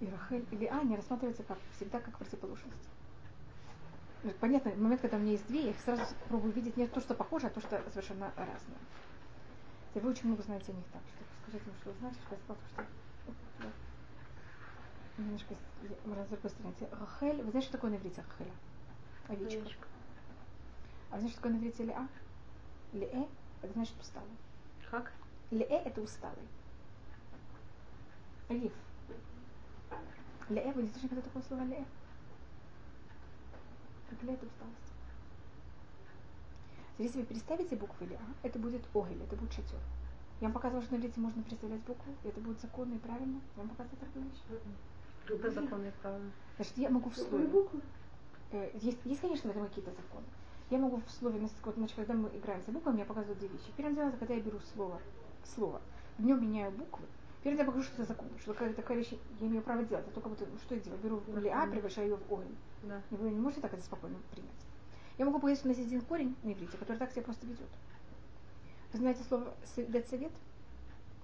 и Рахель и Лиа не рассматриваются как, всегда как противоположность. Понятно, в момент, когда у меня есть две, я их сразу пробую видеть не то, что похоже, а то, что совершенно разное. И вы очень много знаете о них так, что скажите мне, что вы знаете, что я сказала, что немножко с- другой стороны. Рахель, вы знаете, что такое на иврите Рахеля? Овечка. Овечка. А вы знаете, что такое на иврите Лиа? Лиэ, это значит усталый. Как? Лиэ это усталый. Риф. Вы не слышали, когда такое слово лиэ? Как это усталость. Если вы переставите буквы Лиа, это будет огель, это будет шатер. Я вам показывала, что на иврите можно переставлять буквы, и это будет законно и правильно. Я вам показывала такую вещь. Это законно и правильно. Значит, я могу в слове. Э, Есть, есть, конечно, в этом какие-то законы. Я могу в слове, значит, когда мы играем с буквами, я показываю две вещи. Первое дело, это когда я беру слово, слово, в нем меняю буквы. Первое я покажу, что это закон, что какая такая вещь я имею право делать. Я только вот что я делаю? Беру Да, лиа, конечно. превращаю ее в огонь. Да. И вы не можете так это спокойно принять. Я могу показать, что у нас есть один корень на иврите, который так себя просто ведет. Вы знаете слово дать совет?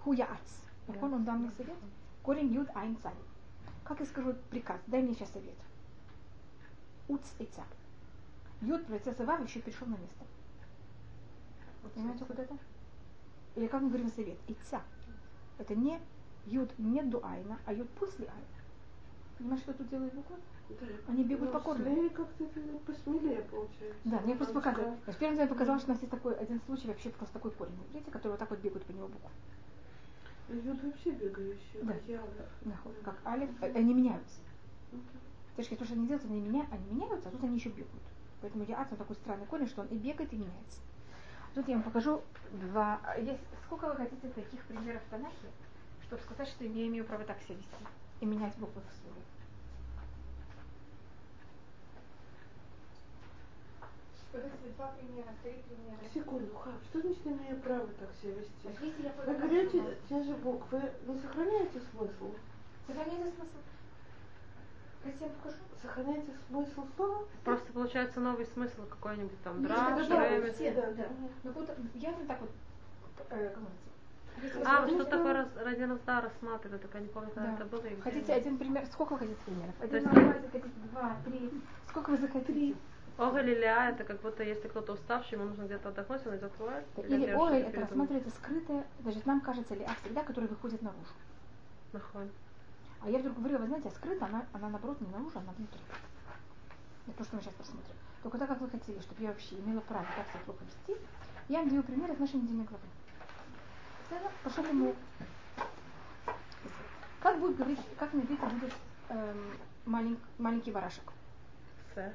Хуяц. Да. Он дал мне совет. Корень юд айн царь. Как я скажу приказ? Дай мне сейчас совет. Уц и. Юд превратился в еще перешел на место. Понимаете, вот это? Или как мы говорим совет? Ица. Это не юд не до айна, а юд после айна. Понимаешь, что тут делают буквы? Да. Они бегают Ну, покорно. Слей как-то посмелее получается. Да, мне просто показывают. Первым делом я показала, что у нас есть такой один случай, вообще просто такой корень. Видите, который вот так вот бегают по нему буквы. Юд вообще бегающий, Да. Да, как алиф, э, они меняются. Мгм. Точки, то, что они делают, они, меня, они меняются, а тут они еще бегают. Поэтому я он такой странный корень, что он и бегает, и меняется. Тут я вам покажу два. а Есть, сколько вы хотите таких примеров в Танахе, чтобы сказать, что я имею право так себя вести и менять буквы в слове. Два примера, три примера. Секунду, Хав, что значит имею право так себя вести? Если я Вы берете те же буквы, не сохраняете смысл? Сохраняйте смысл. Я вам покажу? Сохраняете смысл слова? Просто получается новый смысл какой-нибудь там. Нет, Драж, да, все, да. да. Ну вот я вот так вот, э, А, что такое раз, ради разда рассматривали, только я не помню, когда Да. это было. Хотите один пример? Сколько вы хотите примеров? Один, два, три. Сколько вы захотите? Огель или Лиа, это как будто если кто-то уставший, ему нужно где-то отдохнуть, он идет в туалет. Или что-то это рассматривается скрытое, значит, нам кажется ли а всегда, который выходит наружу. Нахон. А я вдруг говорю, вы знаете, а скрыто, она, она наоборот не наружу, она внутри. Это то, что мы сейчас посмотрим. Только так, как вы хотели, чтобы я вообще имела право так себя плохо вести, я вам даю пример из нашей недельной главы. Тогда Пошел ему. Как будет говорить, как на иврите будет эм, малень- маленький барашек? С.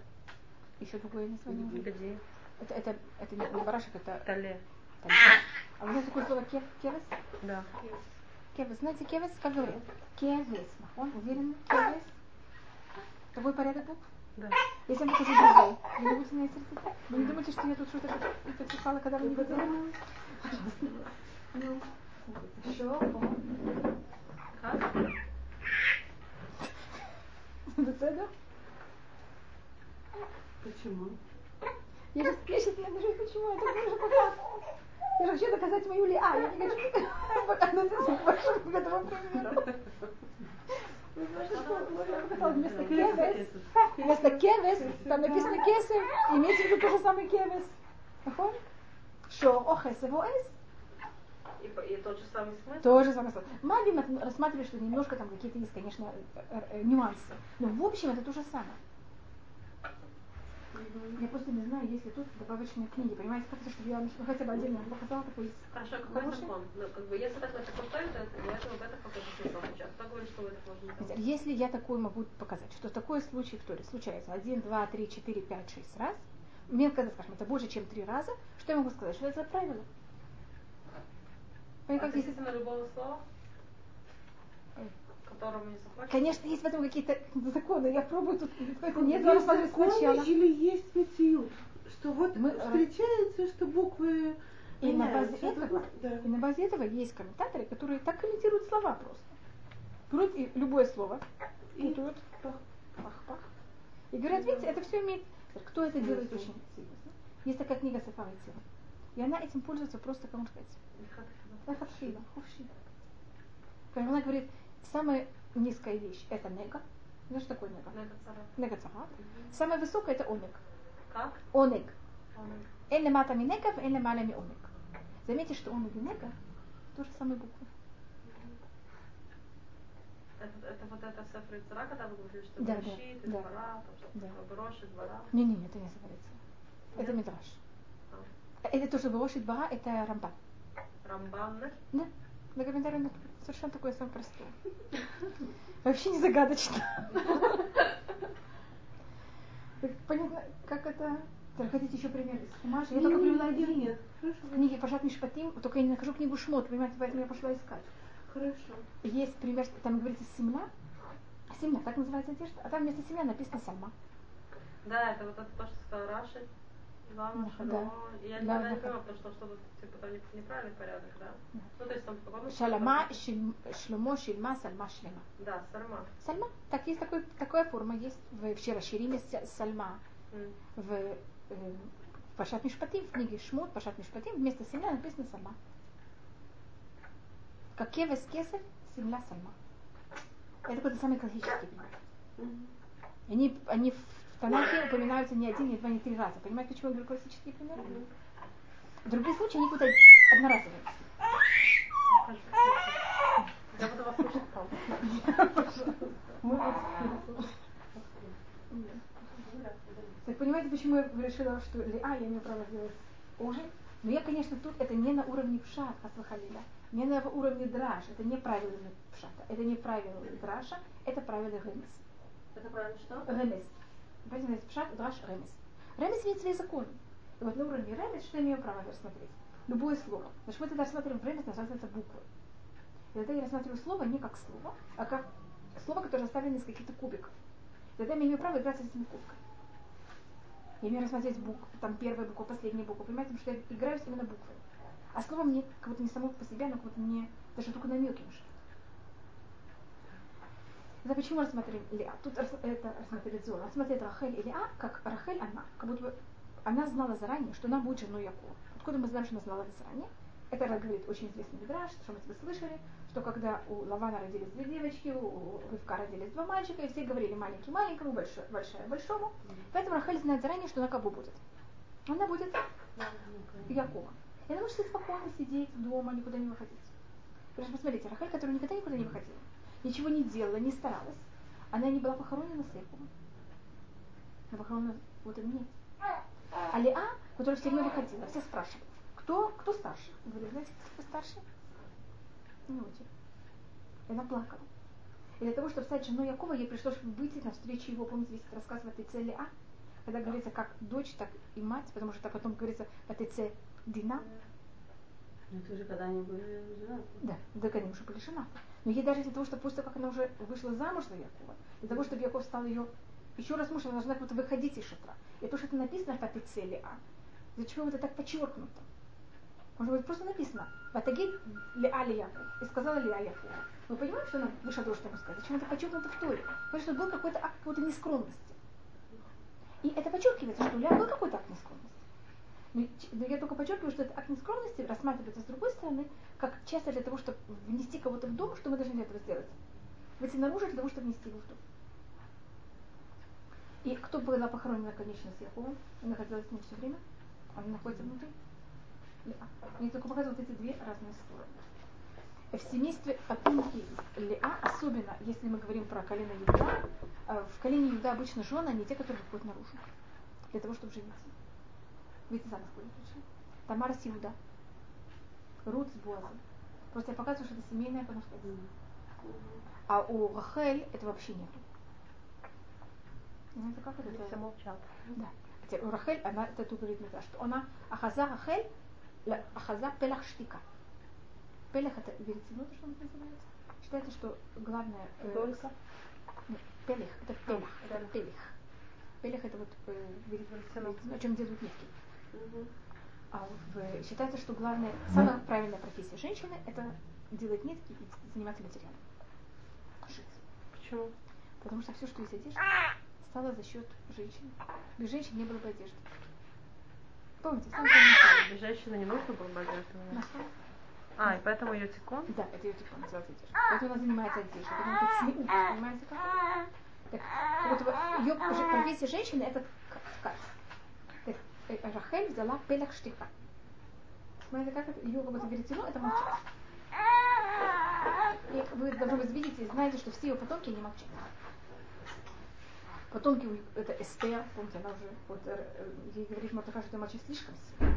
Еще другое название. Где? Это, это, это не не барашек, это Тале. А вы знаете такое слово кев, кевес? Да кевес. Знаете, кевес, как говорят, Кевес. Он уверен, кевес. Твой порядок был? Да. Если вам покажу другой, вы не будете меня сердиться? Вы не думаете, что я тут что-то подписала, когда вы не выделили? Пожалуйста. Ну, еще он. Как? Беседа? Почему? Я сейчас, я сейчас не обижу, почему это уже пока. Я же хочу доказать мою ли А. Я не хочу относиться к вашему этому примеру. Вместо кевес, вместо кевес, там написано кесев, имеется в виду тот же самый кевес. Шо, охес, его эс. И, и тот же самый смысл? Тот же самый смысл. Магим рассматривает, что немножко там какие-то есть, конечно, э, э, нюансы. Но в общем это то же самое. Я просто не знаю, есть ли тут добавочные книги. Понимаете, как-то, чтобы я ну, хотя бы отдельно показала такой Хорошо, какой Хороший? закон? Ну, как бы, если так это поставить, то это- у этого в этом какой-то смысл сейчас. Кто говорит, что в этом можно не? Если я такой могу показать, что такой случай в Торе случается один, два, три, четыре, пять, шесть раз, мне когда скажем, это больше, чем три раза, что я могу сказать? Что это за правило? Понимаете, как если- Относительно любого слова, Ой. которому не заплатят? Конечно, есть в этом какие-то законы. Я пробую тут это не Есть рассматривать законы сначала. или есть метиют? Что вот Мы, встречается, что буквы И на базе этого, Да. и на базе этого есть комментаторы, которые так комментируют слова просто. Берут и любое слово, И путают, пах-пах, и говорят, видите, это все имеет... Кто это делает очень серьезно. Есть такая книга Сафара Тира. И она этим пользуется просто, можно сказать, Лахатхила. Она говорит, самое низкая вещь – это нега. Знаешь, что такое нега? Нега цара. Нега цара. Самая высокая – это онег. Как? Онег. Он- Эн лемата ми нега, эн лемаля ми онег. Заметьте, что онег и нега – то же самые буквы. Это, это вот это Сефер Цара, когда вы говорили, что Да, Берешит, да. Двора, Да. такое, Броши, Двора. Не-не-не, это не говорится. Это? Мидраш. А. Это то, что Брошит Бара, это Рамбан. Рамбан, да? Да, на комментарии на- совершенно такое самое простое. Вообще не загадочно. Понятно, как это... Хотите еще пример из Хумаша? Я только привела один. Нет. В книге Пашат Мишпатим, только я не нахожу книгу Шмот, понимаете, поэтому я пошла искать. Хорошо. Есть пример, там говорится семля, семля, так называется одежда, а там вместо семля написано сальма. Да, это вот это то, что сказал Раши. Лама, Да, Я никогда не да. понимала, потому что что-то типа там не- неправильный порядок, да? Да. Ну, то есть там в каком Шалама, шиль- шлюмо, шильма, сальма, шлема. Да, сарма. Сальма, так есть такой, такая форма, есть в вчера Шириме сальма, М. в, э, в Пашат Мишпатим, в книге Шмут, Пашат Мишпатим, вместо семля написано сальма. Как кевес кесарь, земля сальма. Это какой-то самый классический пример. Мгм. Они, они в Танахе упоминаются не один, не два, не три раза. Понимаете, почему я говорю классический пример? В других случаях они какой-то одноразовые. Я буду вас слушать, пожалуйста. Мы Так понимаете, почему я решила, что ли, а, я имею право сделать ужин? Но я, конечно, тут это не на уровне пшат, асвахалида, не на уровне драж, это не правило пшата, это не правило драша, это правило ремес. Это правильно что? Ремес. Понимаете, есть пшат, драж, ремес. Ремес имеет свои законы. И вот на уровне ремес, что я имею право рассмотреть? Любое слово. Значит, мы тогда рассматриваем ремес, называется буквы. И тогда я рассматриваю слово не как слово, а как слово, которое составлено из каких-то кубиков. И тогда я имею право играть с этими кубками. Я имею рассмотреть букву, там первая буква, последняя буква, понимаете, потому что я играю именно буквой. А слово мне как будто не само по себе, оно как будто мне даже только намеки может. Это почему рассмотрели Лиа? Тут это рассмотрели Зора. Рассмотрели Рахель и Лиа, как Рахель она, как будто бы она знала заранее, что она будет женой Якова. Откуда мы знаем, что она знала это заранее? Это говорит очень известный Мидраш, что мы слышали, что когда у Лавана родились две девочки, у Рывка родились два мальчика, и все говорили маленький маленькому, большой, большая большому. Поэтому Рахель знает заранее, что она кого будет. Она будет Якова. И она может спокойно сидеть дома, никуда не выходить. Потому что посмотрите, Рахель, которая никогда никуда не выходила, ничего не делала, не старалась, она не была похоронена с Яковом. Она похоронена вот и мне. А Лиа, которая все время выходила, все спрашивали, кто, кто старше? Говорю, знаете, кто старше? Не очень. И она плакала. И для того, чтобы стать женой Якова, ей пришлось выйти навстречу его, помните, весь рассказ в Атыце Лиа, когда говорится как дочь, так и мать, потому что потом говорится в Атыце Дина, Ну, это уже когда они были женаты. да, они уже были женаты. Но ей даже для того, чтобы после того, как она уже вышла замуж за Якова, для того, чтобы Яков стал ее еще раз муж, она должна как будто выходить из шатра. И то, что это написано в этой цели, а чего это так подчеркнуто? Может быть, просто написано «Ватагид ли Яков» и сказала Лиа Якову. Мы понимаем, что она вышла что ему сказать? Зачем это подчеркнуто в Торе? Потому что был какой-то акт какой-то нескромности. И это подчеркивается, что у Лиа был какой-то акт нескромности. Но, ч- но я только подчеркиваю, что этот акт нескромности рассматривается с другой стороны, как часто для того, чтобы внести кого-то в дом, что мы должны для этого сделать? Выйти наружу для того, чтобы внести его в дом. И кто была похоронена, конечно, с Яковом, и находилась с ним все время, она находится внутри. Мне только показывают эти две разные стороны. В семействе и Леа, особенно если мы говорим про колено Юда, э, в колене Юда обычно жены, они те, которые выходят наружу, для того, чтобы жениться. Ведь замуж будут пришли. Тамара с Иуда, Рут с Буазом. Просто я показываю, что это семейное по А у Рахель это вообще нету. Знаете, как это? Все молчат. Да. Хотя у Рахель, она это тут говорит что она Ахаза Рахель, ла- Ахаза Пелах Штика. Пелах это веретено, то, что он называется. Считается, что главное... э, Только? нет, Пелех, это пелах, это пелех. пелех. Пелех это вот э, веретено, о чем делают нитки. А в- считается, что главная, самая правильная профессия женщины это делать нитки и заниматься материалом. Шить. Почему? Потому что все, что есть одежда, стало за счет женщин. Без женщин не было бы одежды. Помните, сам Без женщины не нужно было бы жертвовать. А, и поэтому ее тикон? Да, это ее типа называется одежда. Поэтому она занимается одеждой. Поэтому это цмеут, понимаете как? Так, бы ее уже профессия женщины это ткать. Рахель взяла пелях штиха. Понимаете, как это? Ее как будто веретено, это молчать. И вы, должны быть, видите, знаете, что все ее потомки не молчат. Потомки это Эстер, помните, она уже, вот, э, ей говорит Мартаха, что ты молчишь слишком сильно.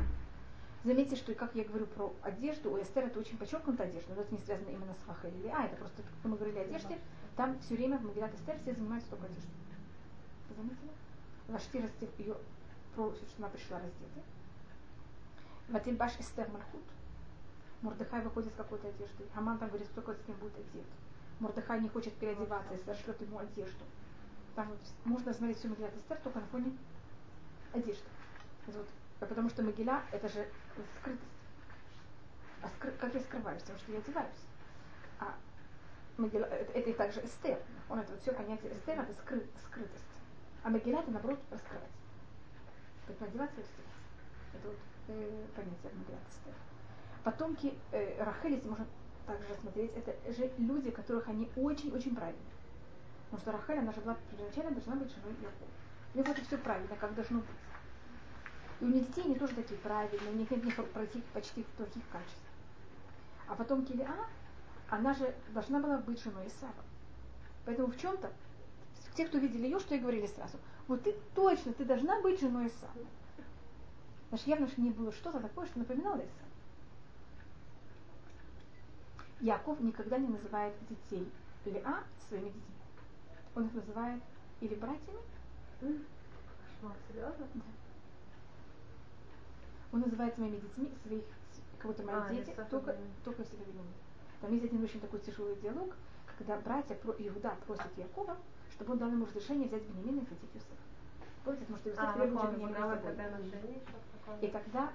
Заметьте, что как я говорю про одежду, у Эстер это очень подчеркнутая одежда, но это не связано именно с Рахель или А, это просто, как мы говорили о одежде, там все время в Магилат Эстер все занимаются только одеждой. Вы заметили? Вашти ее что она пришла раздетой. Ватильбаш Эстер Мальхут. Мордыхай выходит с какой-то одеждой. Аман там говорит, кто с ним будет одет. Мордыхай не хочет переодеваться, Эстер шлет ему одежду. Там вот можно смотреть всю Магилат Эстер только на фоне одежды. Вот. Потому что Магиля это же скрытость. А скры... как я скрываюсь? Потому что я одеваюсь. А Магила, это, это также эстер. Он это вот все понятие эстер, это скры, скрытость. А Магила это наоборот раскрывать. Поэтому одеваться и раздеваться. Это вот э, понятие эстер. Потомки э, Рахель, если можно также рассмотреть, это же люди, которых они очень-очень правильные. Потому что Рахель, она же была первоначально должна быть женой Якова. У них это все правильно, как должно быть. И у них детей они тоже такие правильные, у них нет никаких почти плохих качеств. А потом Килиа, она же должна была быть женой Исава. Поэтому в чем-то, те, кто видели ее, что и говорили сразу, вот ты точно, ты должна быть женой Исава. Значит, явно что не было что-то такое, что напоминало Исава. Яков никогда не называет детей Леа своими детьми. Он их называет или братьями. Кошмар, серьезно? Да. Он называет своими детьми своих, как будто мои А, дети, только, только если. Там есть один очень такой тяжелый диалог, когда братья про Иуда просят Якова, чтобы он дал ему разрешение взять Бенемина и хотеть Юсефа. Помните, потому что Юсеф А, с выдавал собой. тогда. И тогда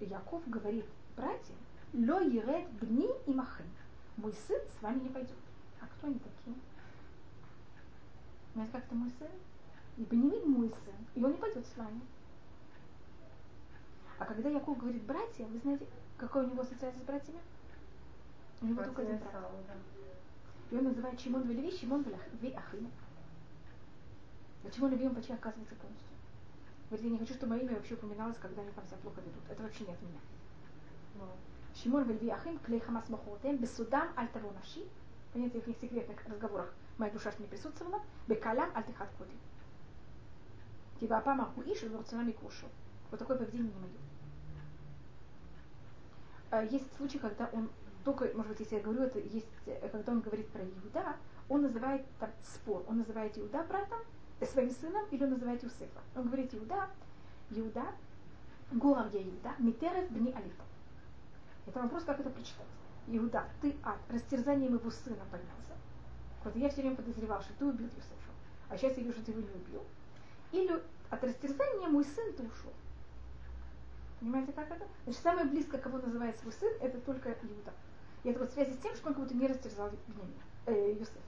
Яков говорит братьям, Ло ерет бни и махим. Мой сын с вами не пойдет. А кто они такие? Знаете, как это мой сын? И Бенемин мой сын. И он не пойдет с вами. А когда Яков говорит братья, вы знаете, какой у него ассоциация с братьями? У него только один брат. И он называет Шимон Велеви, Шимон Велеви Леви он почти оказывается полностью. Говорит, я не хочу, чтобы мое имя вообще упоминалось, когда они там себя плохо ведут. Это вообще не от меня. Ну, Шимон Вельви Ахим, Клей Хамас Махотем, Бесудам Альтаво Наши. Понятие в их секретных разговорах моя душа не присутствовала. Бекалям Альтихат Коди. Типа Апама Хуиш, Ворцунами Кушу. Вот такое поведение не мое. А, Есть случаи, когда он только, может быть, если я говорю это, есть, э, когда он говорит про Иуда, он называет там спор. Он называет Иуда братом, э, своим сыном, или он называет. Он говорит Иуда, Иуда, Гуар я Иуда, Митерев бни Алифа. Это вопрос, как это прочитать. Иуда, ты от растерзания моего сына поднялся. Вот я все время подозревал, что ты убил Юсефа. А сейчас я вижу, что ты его не убил. Или от растерзания мой сын ты ушел. Понимаете, как это? Значит, самое близкое, кого называет свой сын, это только Иуда. И это вот в связи с тем, что он как будто не растерзал Бенемина, э, Юсефа.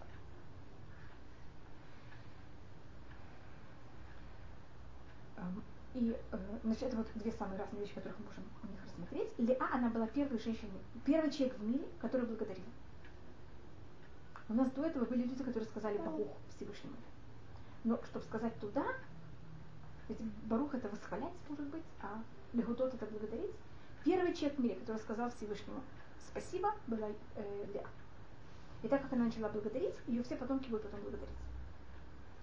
И, э, значит, это вот две самые разные вещи, которых мы можем у них рассмотреть. Леа, она была первой женщиной, первый человек в мире, который благодарил. У нас до этого были люди, которые сказали Барух Всевышнему. Но чтобы сказать туда, ведь Барух это восхвалять, может быть, а Лехудот это благодарить. Первый человек в мире, который сказал Всевышнему спасибо, была э, Леа. И так как она начала благодарить, ее все потомки будут потом благодарить.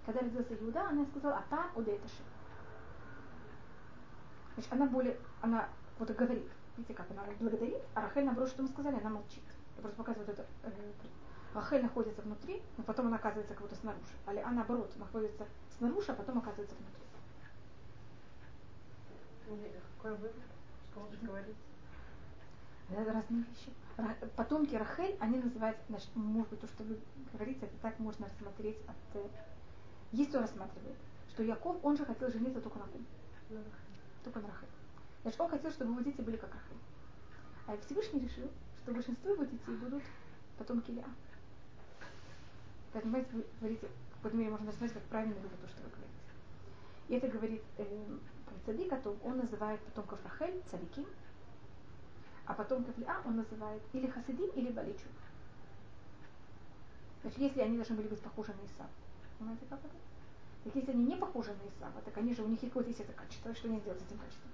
Когда родился Иуда, она сказала, а там Удейташи. Значит, она более, она вот говорит, видите как, она благодарит, а Рахель, наоборот, что мы сказали, она молчит. Я просто показываю это. Э, Рахель находится внутри, но потом она оказывается как будто снаружи. А Леа, наоборот, находится снаружи, а потом оказывается внутри. и Какой вывод? Что лучше говорить? Это разные вещи. Потомки Рахель, они называют, значит, может быть, то, что вы говорите, это так можно рассмотреть от... э, Есть кто рассматривает, что Яков, он же хотел жениться только на ком? Только на Рахель. Значит, он хотел, чтобы его дети были как Рахель. А Всевышний решил, что большинство его детей будут потомки Леа. Поэтому, понимаете, вы говорите, какой-то мере можно рассмотреть, как правильно вывод то, что вы говорите. И это говорит э, про цадика, то он называет потомков Рахель цадиким, А потомков Лиа он называет или Хасидим, или Баличу. Значит, если они должны были быть похожи на Исав. Понимаете, как это? Так если они не похожи на Исава, так они же, у них какое-то есть это качество, что они сделают с этим качеством?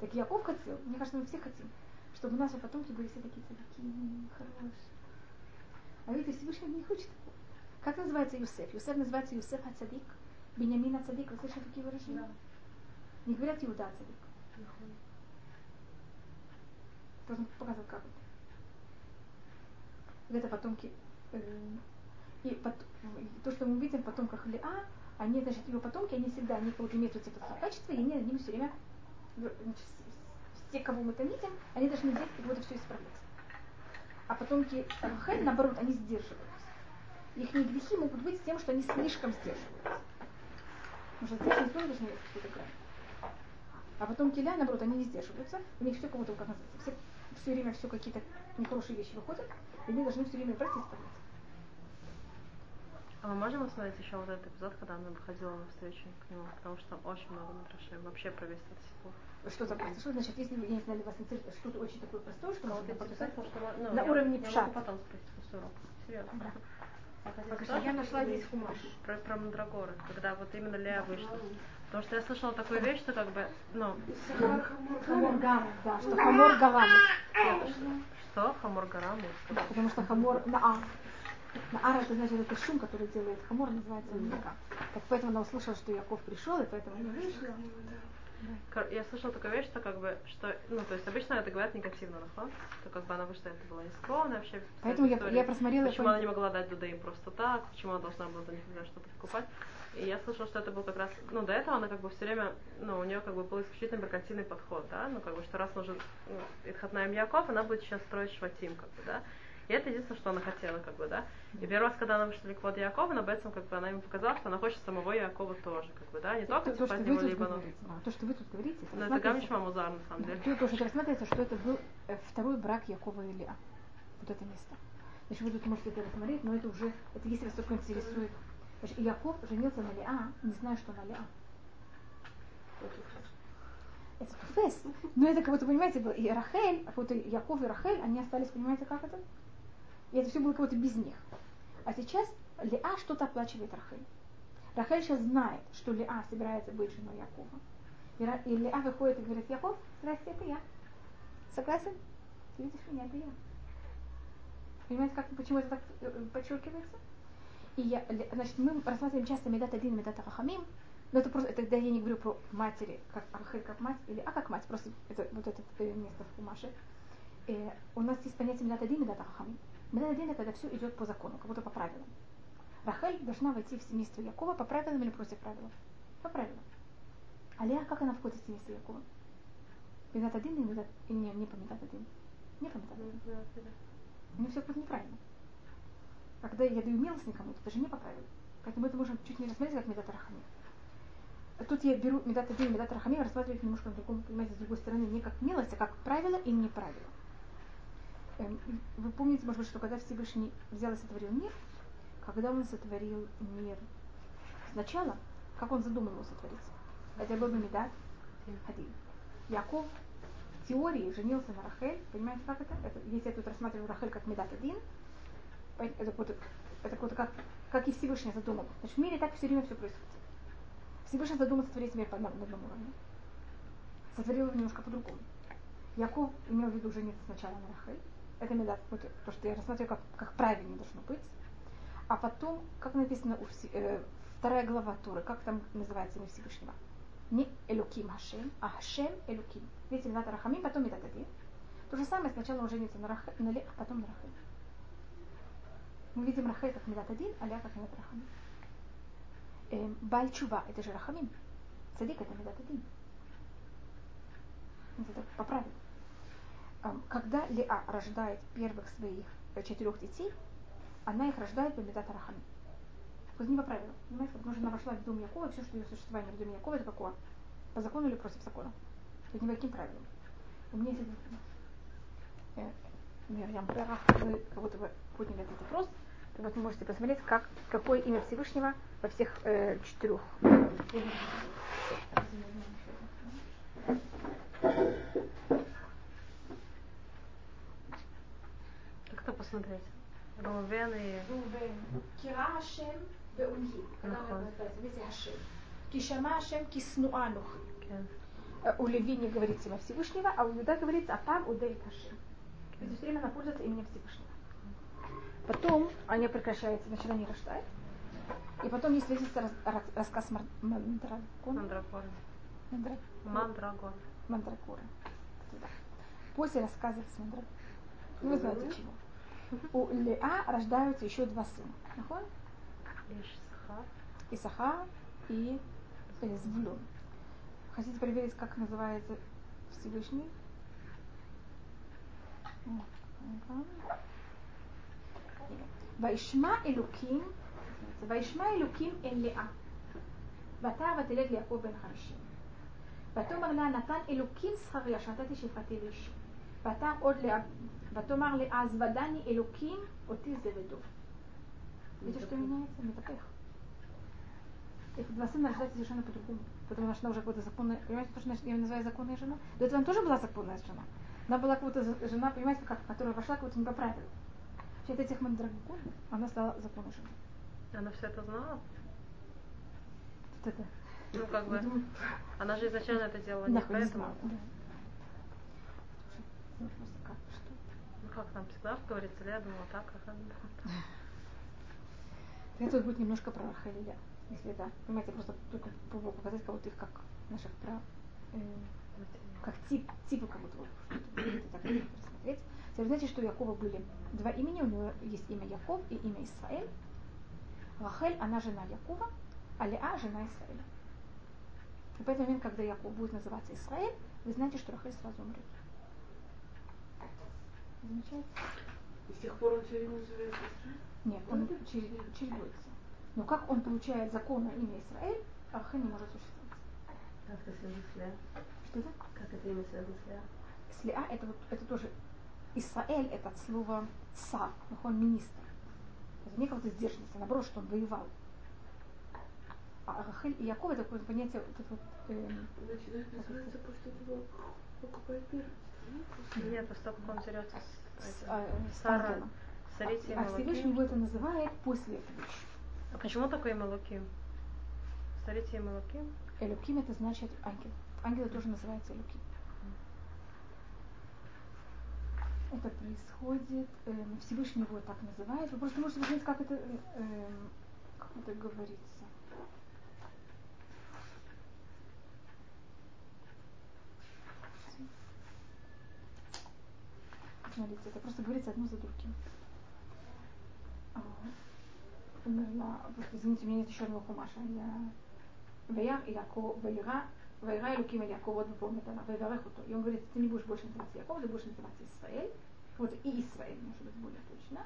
Так Яков хотел, мне кажется, мы все хотим, чтобы у нас потомки были все такие такие хорошие. А видите, Всевышний не хочет такого. Как называется Юсеф? Юсеф называется Юсеф Ацадик. Бенямин Ацадик. Вы слышали такие выражения? Да. Не говорят Иуда Ацадик. Должен показывать, как это. Это потомки. Э, и под, то, что мы видим в потомках Лиа, они, значит, его потомки, они всегда, они вот имеют вот эти качества, и они над все время, те, кого мы там видим, они должны здесь как будто все исправлять. А потомки Рахель, наоборот, они сдерживаются. Их грехи могут быть тем, что они слишком сдерживаются. Потому что здесь никто не должен какую-то грань. А потом Киля, наоборот, они не сдерживаются. У них все кого-то, как называется, все, все время все какие-то нехорошие вещи выходят, и они должны все время брать и исправлять. А мы можем посмотреть еще вот этот эпизод, когда она выходила на встречу к нему, потому что там очень много матрашей вообще про весь этот ситуацию. Что за просто? Что значит, если я не знаю, вас интересует что-то очень такое простое, что а можно вот подписать потому что, ну, на я, уровне я пшат. могу потом спросить после урока. Серьезно. Да. Покажи, я нашла здесь хумаш. Про, про Мандрагоры, когда вот именно Лея вышла. Потому что я слышала такую вещь, что как бы, ну... Хамор да, что хамор галамус. Что? Хамор гарамус? Да, потому что хамор на а. На ара это значит это шум, который делает хамор, называется языка. Так поэтому она услышала, что Яков пришел, и поэтому она вышла. Я слышала такую вещь, что как бы, что, ну, то есть обычно это говорят негативно, нахон, что как бы она вышла, это было нескромно вообще. Поэтому я, я просмотрела... Почему она не могла дать Дудаим просто так, почему она должна была за них что-то покупать. И я слышала, что это был как раз, ну, до этого она как бы все время, ну, у нее как бы был исключительно меркантильный подход, да, ну, как бы, что раз нужен ну, Итхатнаем Яков, она будет сейчас строить шватим, как бы, да. И это единственное, что она хотела, как бы, да. И первый раз, когда она вышла к воде Якова, она Бетсом, как бы, она ему показала, что она хочет самого Якова тоже, как бы, да, не только то, что вы тут говорите, да, то, что вы тут говорите, это, Но это Гамишма Музар, на самом деле. То, что рассматривается, что это был э, второй брак Якова и Илия. Вот это место. Значит, вы тут можете это рассмотреть, но это уже, это если вас только интересует. Значит, Яков женился на Лиа, не знаю, что на Лиа. Это туфес. Но это как будто, понимаете, было и Рахель, как будто Яков и Рахель, они остались, понимаете, как это? И это все было как будто без них. А сейчас Лиа что-то оплачивает Рахель. Рахель сейчас знает, что Лиа собирается быть женой Якова. И Лиа выходит и говорит, Яков, здрасте, это я. Согласен? Ты видишь меня, это я. Понимаете, как, почему это так э, подчеркивается? И я, значит, мы рассматриваем часто Медат один Медат Рахамим, но это просто, это, когда я не говорю про матери, как Рахель как мать, или А как мать, просто это вот это э, место в Кумаше. Э, у нас есть понятие Медат один Медат Рахамим. Медат один это когда все идет по закону, как будто по правилам. Рахель должна войти в семейство Якова по правилам или против правил? По правилам. А Леа, как она входит в семейство Якова? Медат один или Медат... Не, не по Медат один. Не по Медат один. У нее все будет неправильно. Когда я даю милость никому, то это же не по правилам. Поэтому это можем чуть не рассмотреть как Медат Рахамим. Тут я беру Медат один и Медат Рахамим, рассматривать немножко на другом, понимаете, с другой стороны, не как милость, а как правило и не правило. Эм, вы помните, может быть, что когда Всевышний взял и сотворил мир, когда он сотворил мир сначала, как он задумал его сотворить? Это был бы Медат один. Яков в теории женился на Рахель, понимаете, как это? это если я тут рассматриваю Рахель как Медат один, это, вот, это как, как и Всевышний задумал. Значит, в мире так все время все происходит. Всевышний задумал сотворить мир по одному, уровне. Сотворил его немножко по-другому. Яков имел в виду жениться сначала на Рахель, это медат, вот то, что я рассматриваю, как, как правильно должно быть. А потом, как написано у Вси, э, вторая глава Туры, как там называется имя Всевышнего? Не Элуким Хашем, а Хашем Элуким. Видите, медат Рахамим, потом медат один. То же самое, сначала он женится на, Рах, на Ле, а потом на Рахель. Мы видим Рахель как медат один, а Ля как медат Рахамим. Эм, Бальчува, это же Рахамим. Цадик это медат один. Это по правилам когда Леа рождает первых своих э, четырех детей, она их рождает по Медат Рахами. Есть не по правилам. Понимаете, потому что она вошла в дом Якова, и все, что ее существование в доме Якова, это какое? По закону или против закона? Это не по каким правилам. У меня есть э, Мирьям Перах, вы бы подняли этот вопрос, то вот вы можете посмотреть, как, какое имя Всевышнего во всех э, четырех. Как-то посмотреть. Рувен и... Рувен. Кира Ашем Беунги. Видите, Ашем. Кишама Ашем Киснуанух. Э, у Леви не говорится имя Всевышнего, а у Юда говорится Апам Удей Ашем. То есть все время она пользуется именем Всевышнего. Потом они прекращаются, сначала не рождают. И потом есть встретится рассказ Мандрагона. Мандракон. Мандракон. Мандрагона. Мандрагора. После рассказов с Мандрагора. Вы знаете чего. У Леа рождаются еще два сына. Нахон? Ишсахар. Исахар и э, Звулун. Хотите проверить, как называется Всевышний? М, ну-ка. וישמע אלוקים, וישמע אלוקים אל לאה, ותער ותלד ליעקב בן חמישים. ותאמר לה נתן אלוקים שכרי אשר נתתי שפעתי לאישי. ותער עוד לאה, ותאמר לאה אז ודני אלוקים אותי זה ודוב. Видите, что меняется? Метапех. Их два сына рождаются совершенно по-другому. Потому что она уже какая-то законная... Понимаете, то, что я ее называю законная жена? До этого она тоже была законная жена. Она была какая-то за- жена, понимаете, как, которая вошла как-то не по правилам. Вообще, от этих мандрагон она стала законной женой. Она все это знала? Вот это. Ну, как Я бы, думаю, она же изначально это делала не нахуй не поэтому. знала. Да. Ну, просто как, что? Ну, как там всегда говорится, я думала так, как она. Это будет немножко про Леа. Если это, понимаете, просто только показать кого-то их как наших про... э, как тип, вот, что-то видите, так рассмотреть. Теперь знаете, что у Якова были два имени, у него есть имя Яков и имя Исраэль. Рахель, она жена Якова, а Леа жена Исраэля. И в этот момент, когда Яков будет называться Исраэль, вы знаете, что Рахель сразу умрет. И с тех пор он все время называется Израиль? Нет, он черед- чередуется. Но как он получает законное имя Израиль, а Рахель не может существовать. Как это связано с Леа? Что это? Как это имя связано с Леа? С Леа это, вот, это тоже Исраэль это от слова са, он министр. Это не какая-то сдержанность, а наоборот, что он воевал. А Рахель и Яков это такое понятие, вот это вот, эм, Значит, это называется, потому что это его покупает первенство. Ну. Нет, того, как он дерется с, э, с Аритией А Всевышний его это называет после этого еще. А почему такое имя Луким? С Аритией Луким? Элюким это значит ангел. Ангелы тоже называются Элюким. Это происходит, эм, Всевышний его так называет. Вы просто можете посмотреть, как это, э, эм, как это говорится. молиться, это просто говорится одно за другим. А, Умерла, извините, у меня нет еще одного хумаша, я... Ваяр и Яко, Ваяра, Ваяра и Люким и Яко вот вы помните, она, Ваярах то. И он говорит, ты не будешь больше называться Яков, ты будешь называться Исраэль, вот и Исраэль, может быть, более точно.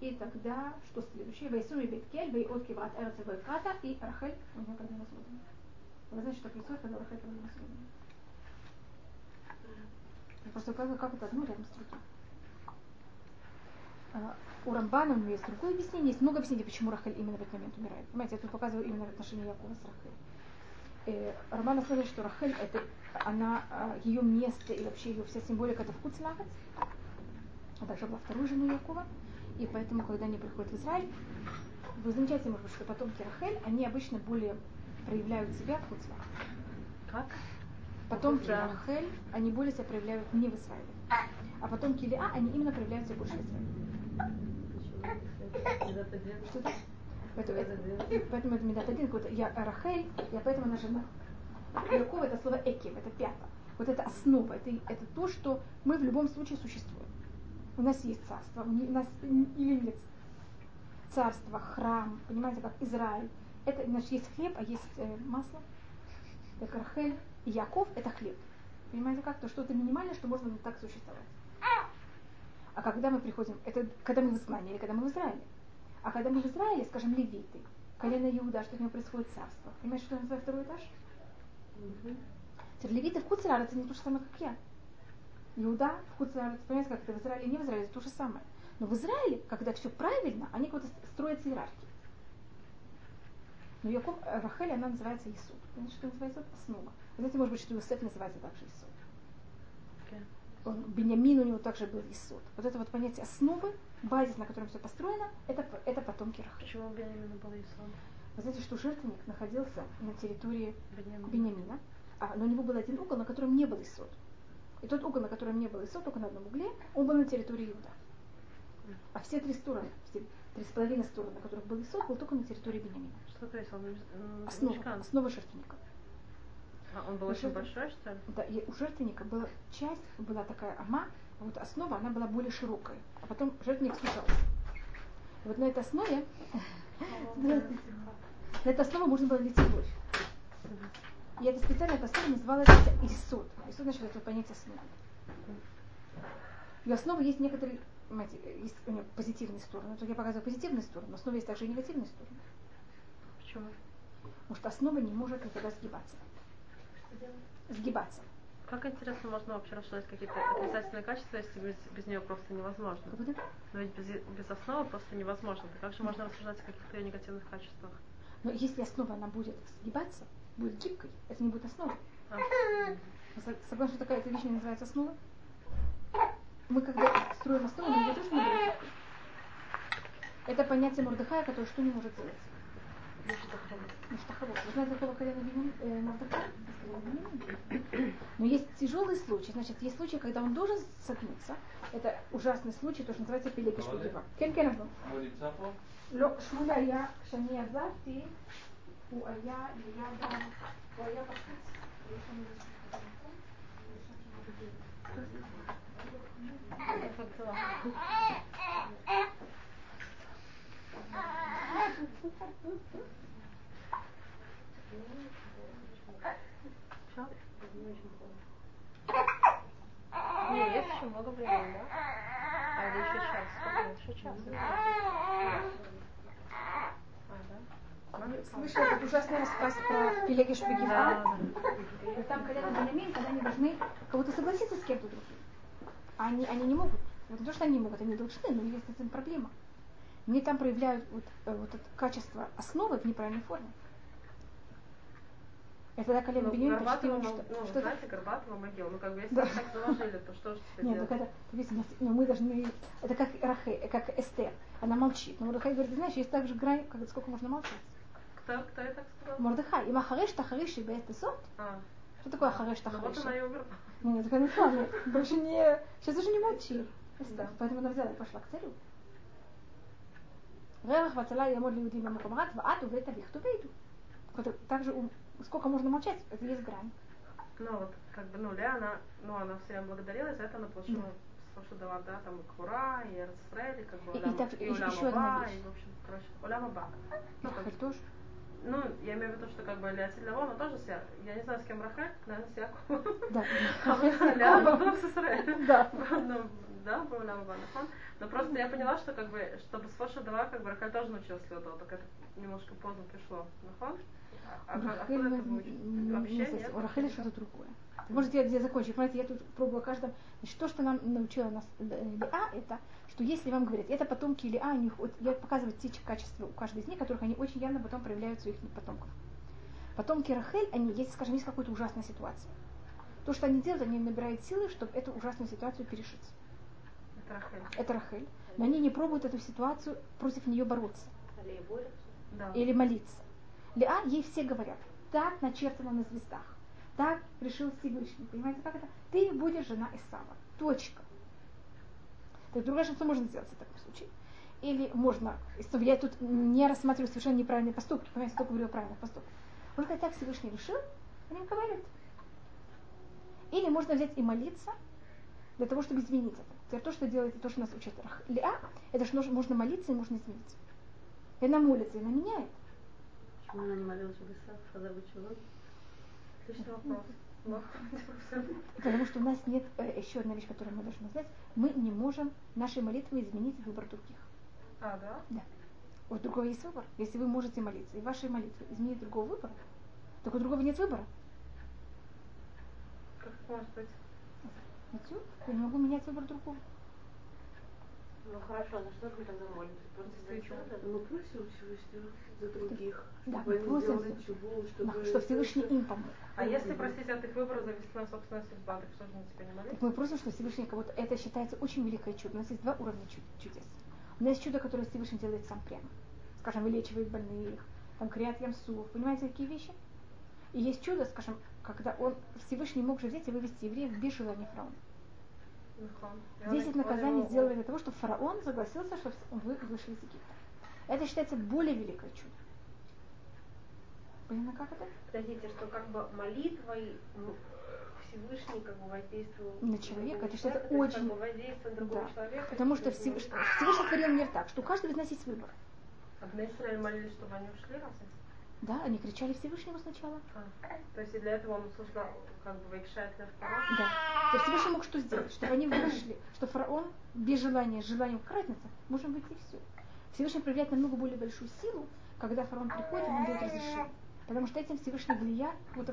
И тогда, что следующее? Вайсуми Беткель, Вайот Киврат Эрца Вайкрата и Рахель, у нее когда-то Вы знаете, что происходит, когда Рахель когда нас Просто как, как это одно рядом с другим. А, у Рамбана у него есть другое объяснение, есть много объяснений, почему Рахель именно в этот момент умирает. Понимаете, я тут показываю именно отношение Якова с Рахель. Э, Рамбан рассказывает, что Рахель это она, а, ее место и вообще ее вся символика это в Куцлахац. Она также была второй женой Якова. И поэтому, когда они приходят в Израиль, вы замечаете, может быть, что потомки Рахель, они обычно более проявляют себя в Куцлахац. Как? Потомки. Рахель, они более себя проявляют не в Израиле. А потомки Леа, они именно проявляют себя больше в Израиле. Что это? Поэтому это, поэтому это медат один, какой-то я Рахель, я поэтому она жена. Яков это слово эким, это пята. Вот это основа, это, это то, что мы в любом случае существуем. У нас есть царство, у нас или нет царство, храм, понимаете, как Израиль. Это, значит, есть хлеб, а есть э, масло. Так Рахель и Яков это хлеб. Понимаете, как? То что-то минимальное, что можно так существовать. А когда мы приходим, это когда мы в изгнании или когда мы в Израиле. А когда мы в Израиле, скажем, левиты, колено Иуда, что у него происходит царство. Понимаете, что я называю второй этаж? Теперь левиты в Куцерар это не то же самое, как я. Иуда в Куцерар, понимаете, как это в Израиле не в Израиле, это то же самое. Но в Израиле, когда все правильно, они как-то строят иерархии. Но Яков, э, Рахель, она называется Исуд. Понимаете, что называется основа. Вы знаете, может быть, что Иосиф называется также Исуд. Окей. Он, Бениамин у него также был Исод. Вот это вот понятие основы, базис, на котором все построено, это, это потомки Рахель. Почему Бенjamin был Исом? Вы знаете, что жертвенник находился на территории Бенjamin. Бениамина, а, но у него был один угол, на котором не был Исод. И тот угол, на котором не был Исод, только на одном угле, он был на территории Иуда. А все три стороны, все три с половиной стороны, на которых был Исод, был только на территории Бениамина. Что? М, Основа, мешкан? основа жертвенника. А, он был Ну, очень что- большой, что ли? Да, и у жертвенника была часть, была такая ама, а вот основа, она была более широкая. А потом жертвенник сужался. И вот на этой основе, на этой основе можно было лить любовь. И эта специальная основа называлась Исуд. Исуд значит это понятие основы. И у основы есть некоторые, понимаете, есть у нее позитивные стороны. Тут я показываю позитивные стороны, но основе есть также и негативные стороны. Почему? Потому что основа не может никогда сгибаться. Сгибаться. Как интересно можно вообще расширять какие-то отрицательные качества, если без, без нее просто невозможно? Будто- Но ведь без, без основы просто невозможно. Так как же можно рассуждать о каких-то ее негативных качествах? Но если основа она будет сгибаться, будет гибкой, это не будет основа. А, Вы со- согласны, что такая эта вещь не называется основа? Мы когда строим основу, мы не то, что мы говорим гибкой. Это понятие Мордыхая, которое что не может делать? Но есть тяжелый случай. Значит, есть случай, когда он должен согнуться. Это ужасный случай, то, что называется пелегиш בגבעה. כן, כן, אבל. הוא נמצא פה? לא, שמואל היה, כשאני עזבתי, הוא היה ליד ה... הוא היה בחוץ. יש לנו не, есть еще много времени, да? А или еще час? Сколько? Еще час. да? А, да? Вы Слышали этот ужасный рассказ про Пелегиш Да, Бегива? да. И там колено Бенямин, когда они должны кого-то согласиться с кем-то другим. Они, они не могут. Вот не то, что они могут, они должны, но есть с этим проблема. Они там проявляют вот, э, вот это качество основы в неправильной форме. Это тогда колено Горбатова, почти мог- что, ну, что это знаете, Горбатова могила. Ну, как бы, если Да. так заложили, то что же теперь Нет, делать? так это, видите, нас- ну, мы должны, это как Рахе, как Эстер, она молчит. Но Мордыхай говорит, знаешь, есть также грань, как, сколько можно молчать. Кто, кто это так сказал? Мордыхай, им ахареш тахареш и беэт эсот. А, Что такое ахареш ну вот она и умерла. Я такая, ну ладно, больше не, сейчас уже не молчи. Эстер. Поэтому она взяла и пошла к царю. Рерах вацела ямод лиудим амукумрат ваату вета вихтувейду. Также сколько можно молчать, это есть грань. Ну, вот, как бы, ну, Ля, она, ну, она все время благодарила, за это она получила да потому что дала, да, там Кура, и Эрцрель, и как бы и, Уляма, и, так, и, и Уляма еще Ба, и, в общем, короче, Уляма Ба. Ну, Рахаль как, тоже? Ну, я имею в виду, что как бы Леотиль Лавон, она тоже вся. я не знаю, с кем Рахаль, наверное, с Якубом. Да. А Леотиль Лавон, с Эрцрель. Да. Ну, ну, да, по Улям Аба, нахон. Но просто я поняла, что, как бы, чтобы с Фоша дала, как бы, Рахель тоже научилась Леодо, так это немножко поздно пришло, нахон. А У как- Рахель, это выучить? не Вообще совсем. У Рахели что-то другое. Может, я, я закончу. Понимаете, я тут пробую о каждом. Значит, то, что нам научила нас э, Лиа, это, что если вам говорят, это потомки Лиа, у них, вот, я показываю те качества у каждой из них, которых они очень явно потом проявляют у своих потомков. Потомки Рахель, они, если, скажем, есть какая-то ужасная ситуация, то, что они делают, они набирают силы, чтобы эту ужасную ситуацию перешить. Это Рахель. Это Рахель. Но они не пробуют эту ситуацию против нее бороться Да. или молиться. Лиа, ей все говорят, так начертано на звездах, так решил Всевышний. Понимаете, как это? Ты будешь жена Исава. Точка. Так другая что можно сделать в таком случае? Или можно, если я тут не рассматриваю совершенно неправильные поступки, понимаете, только говорю о правильных поступках. Можно сказать, так Всевышний решил, они им говорят. Или можно взять и молиться для того, чтобы изменить это. Теперь то, что делает, то, что нас учит Лиа, это что можно молиться и можно изменить. И она молится, и она меняет. Почему она не молилась в Исаак, Хазар? Отличный вопрос. Потому что у нас нет, э, еще одна вещь, которую мы должны знать, мы не можем нашей молитвой изменить выбор других. А, да? У другого есть выбор. Если вы можете молиться, и вашей молитвой изменить другого выбора, так у другого нет выбора. Как может быть? Всё. Я не могу менять выбор другого. Ну хорошо, за что же мы тогда молимся? Просто за Действительно. себя? Мы просим Всевышнего за других, Да. мы просим, сделали чуву, да, чтобы... что Всевышний им помог. А если, простите, от их выбора зависит на собственная судьба, так что же мы тебе не молились? Так мы просим, что Всевышний кого-то... Это считается очень великое чудо. У нас есть два уровня чу- чудес. У нас есть чудо, которое Всевышний делает сам прямо. Скажем, вылечивает больных, там криат ямсу. Понимаете, какие вещи? И есть чудо, скажем, когда он Всевышний мог же взять и вывести евреев без желания фараона. Десять наказаний сделали для того, чтобы фараон согласился, чтобы вы вышли из Египта. Это считается более великое чудо. Понятно, как это? Подождите, что как бы молитвой ну, Всевышний как бы воздействовал На человека, это что-то очень- как бы воздействие на другого Да. человека. Потому что Всевышний. Всевышний творил мир так, что у каждого из нас есть выбор. А в Израиле молились, чтобы они ушли разве? Да, они кричали Всевышнему сначала. А, то есть и для этого он услышал, как бы, вейкшает для второго? Да. То есть Всевышний мог что сделать? Чтобы они вышли, что фараон без желания, с желанием кратница, можем выйти и все. Всевышний проявляет намного более большую силу, когда фараон приходит, он дает разрешение. Потому что этим Всевышний влияет, вот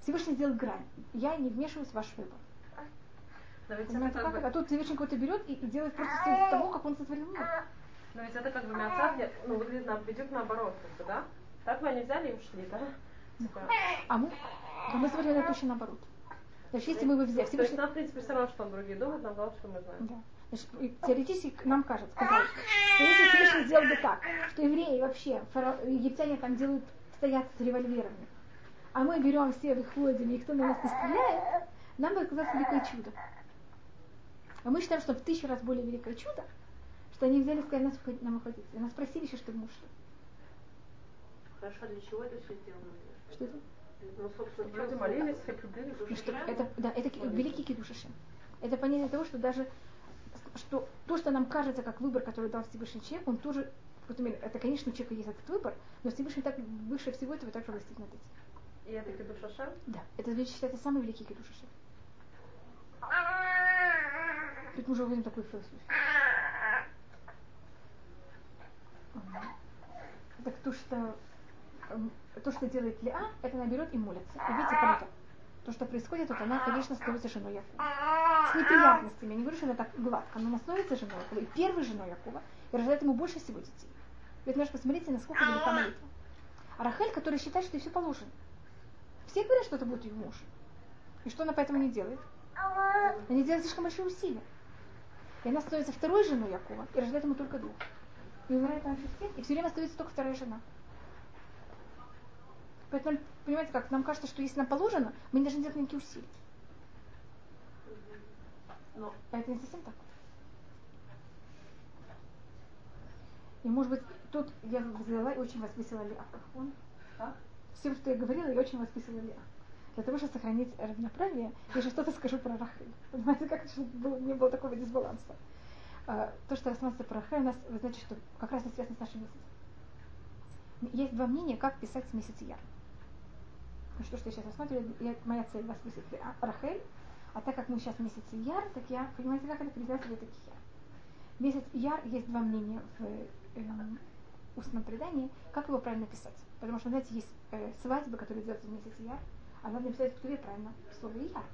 Всевышний сделал грань. Я не вмешиваюсь в ваш выбор. Но ведь это как как бы? А тут Всевышний кого-то берет и, и делает просто из того, как он сотворил мир. но ведь это как бы мяцат, ну, выглядит на, ведет наоборот, как бы, да? Так бы они взяли и ушли, да? Типа, А мы, а мы смотрели на точно наоборот. Значит, если мы его взяли, То есть Всевышний... нам, в принципе, все равно, что там другие думают, нам главное, что мы знаем. Да. Значит, теоретически нам кажется, казалось что если Всевышний сделал бы так, что евреи вообще, египтяне там делают, стоят с револьверами, а мы берем все, выходим, и никто на нас не стреляет, нам бы казалось великое чудо. А мы считаем, что в тысячу раз более великое чудо, что они взяли и сказали, нас нам уходить. И нас просили еще, чтобы мы ушли. Хорошо, для чего это все сделано? Что это? Ну, собственно, Люди молились, любили, Ну, что это, да, это ки- великий кидуш Ашем. Это понятие того, что даже что то, что нам кажется как выбор, который дал Всевышний человек, он тоже, это, конечно, у человека есть этот выбор, но Всевышний так выше всего этого также властит над этим. И это кидуш Ашем? Да, это считается самый великий кидуш Ашем. Тут мы уже увидим такую философию. Так то, что то, что делает Леа, это она берет и молится. И видите, круто. То, что происходит, вот она, конечно, становится женой Якова. С неприятностями. Я не говорю, что она так гладко, но она становится женой Якова. И первой женой Якова. И рождает ему больше всего детей. Вот, знаешь, посмотрите, насколько велика молитва. А Рахель, которая считает, что ей все положено. Все говорят, что это будет ее муж. И что она поэтому не делает? Она делает слишком большие усилия. И она становится второй женой Якова и рождает ему только двух. И умирает она всех, и все время остается только вторая жена. Поэтому, понимаете, как нам кажется, что если нам положено, мы не должны делать никакие усилия. Но А это не совсем так. И может быть, тут я взяла и очень возвысила. Он, Так? Всем, что я говорила, я очень возвысила Леа. Для того, чтобы сохранить равноправие, я же что-то скажу про Рахель. Понимаете, как чтобы было- не было такого дисбаланса. А, то, что рассматривается про Рахель, у нас, вы знаете, что как раз и связано с нашим месяцем. Есть два мнения, как писать с месяца Яр. Ну что, что я сейчас рассматриваю, я, моя цель вас высветить Леа- Рахель, а так как мы сейчас в месяце Яр, так я, понимаете, как это передать себе таких Яр. Месяц Яр есть два мнения в эм, устном предании, как его правильно писать. Потому что, знаете, есть э, свадьбы, которые делаются в месяц Яр, а надо написать в Ктуве правильно слово Яр.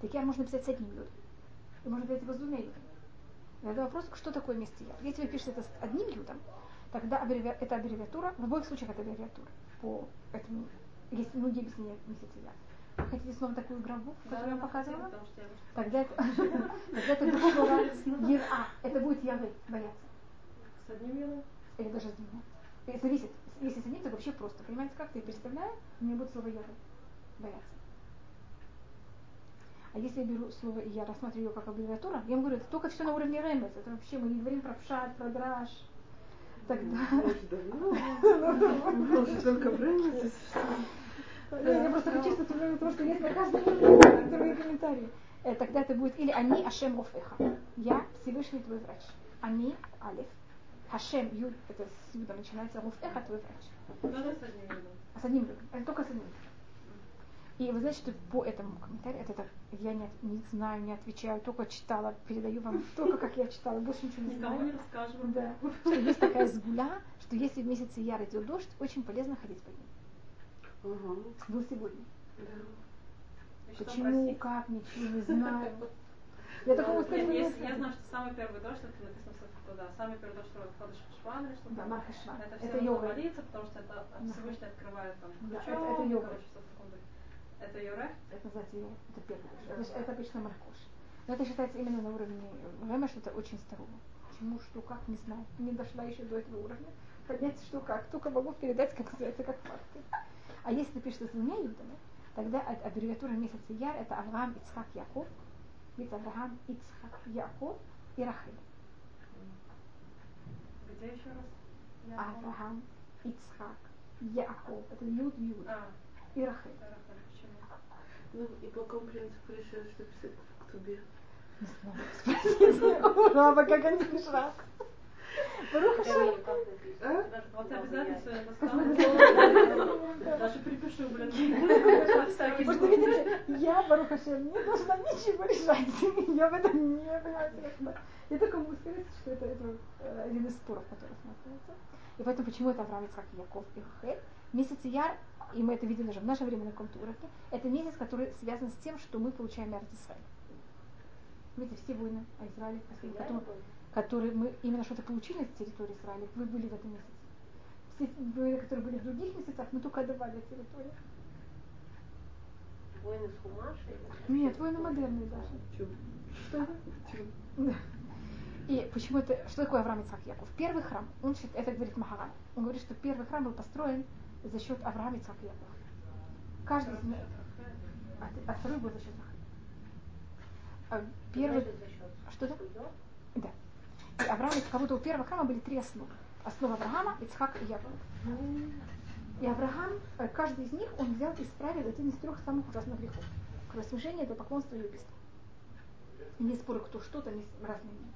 Так Яр можно писать с одним юдом. И можно писать его с двумя юдами. И это вопрос, что такое месяц Яр. Если вы пишете это с одним юдом, тогда аббреви- это аббревиатура, в обоих случаях это аббревиатура по этому, есть многие объяснения Яр. Вы хотите снова такую гробу, которую я показывала? что я уже Тогда это, тогда это будет слово Ера. Это будет Явы, бояться. С одним юным? Или даже с двумя. И Зависит. Если с одним, то вообще просто. Понимаете, как? Я представляю, у меня будет слово Явы. Бояться. А если я беру слово и я рассматриваю ее как аббревиатура, я вам говорю, это только все на уровне ремес. Это вообще мы не говорим про пшат, про драж. Тогда. Может, давно? Может, только время здесь Я просто хочу чувствовать время того, что есть на каждом вторые комментарии. Э, Тогда это будет или они Ашем Рофеха. Я Всевышний твой врач. Они Алиф. Хашем Юд, это с Юда начинается, Рофеха твой врач. С одним юным. А с одним юдом. Это только с одним юдом. И вы знаете, что по этому комментарию, это, так, я не, не знаю, не отвечаю, только читала, передаю вам только как я читала, больше ничего не Никому знаю. не расскажем. Да. Что есть такая сгуля, что если в месяце Яр идет дождь, очень полезно ходить по ним. Ага, Был сегодня. да. Почему, как, ничего не знаю. Я такого сказать не есть- я знаю. знаю, что самый первый дождь, это написано в Сефер да. Самый первый дождь, который Ходыш Шван или что-то. Да, Марка Шван. Это Это все нужно йога. молиться, потому что это Да. Всевышний открывает там Да, ключом, это- это йога. короче, в. Это Юре? Это называется йога. Это первый дождь. Это, это обычно маркош. Но это считается именно на уровне время, что это очень старого. Почему, что, как, не знаю. Не дошла еще до этого уровня. Понять, что как. Только могу передать, как называется, как факты. А если ты пишешь с двумя юдами, тогда от- аббревиатура месяца Яр это Авраам, Ицхак, Яков. Ведь Авраам, Ицхак, Яков и Рахель. Где еще раз? Авраам, Ицхак, Яков. Это Юд, Юд. А, И Рахель. почему? Ну, и по какому принципу решили, что писать в Ктубе? Не знаю. Спросите у Раба, как они пишут. Баруха Шем. А? Вот обязательно. Даже припишу, блин. Случай. видите, я, Баруха Шем, не должна ничего решать. Я в этом не понимаю. Я только могу сказать, что это, это э, один из споров, который смотрится. И поэтому почему это Авраам, Ицхак, Яков и Рахель. Месяц Яр, и мы это видим даже в наше время на каком-то уроке, это месяц, который связан с тем, что мы получаем Эрт Исраиль. Видите, все войны о Израиле, последние, которые, мы именно что-то получили с территории Израиля, вы были в этом месяце. Все войны, которые были в других месяцах, мы только отдавали территорию. Войны с Хумашей? Нет, войны модерные даже. Чё? Что это? Да. И почему это, что такое Авраам Ицхак Яков? Первый храм, он счит- это говорит Махаран, он говорит, что первый храм был построен за счет Авраама Ицхак Якова. Каждый из них, а, а второй был за счет Рахель. А первый, Значит, за счет что это? судьбы? Да. И Авраам, как будто у первого храма были три основы. Основа Авраама, Ицхак и Яков. И Авраам, э, каждый из них, он взял и исправил один из трех самых ужасных грехов. Кровосмешение, поклонство и убийство. И не спорю, кто что, там есть разные мнения.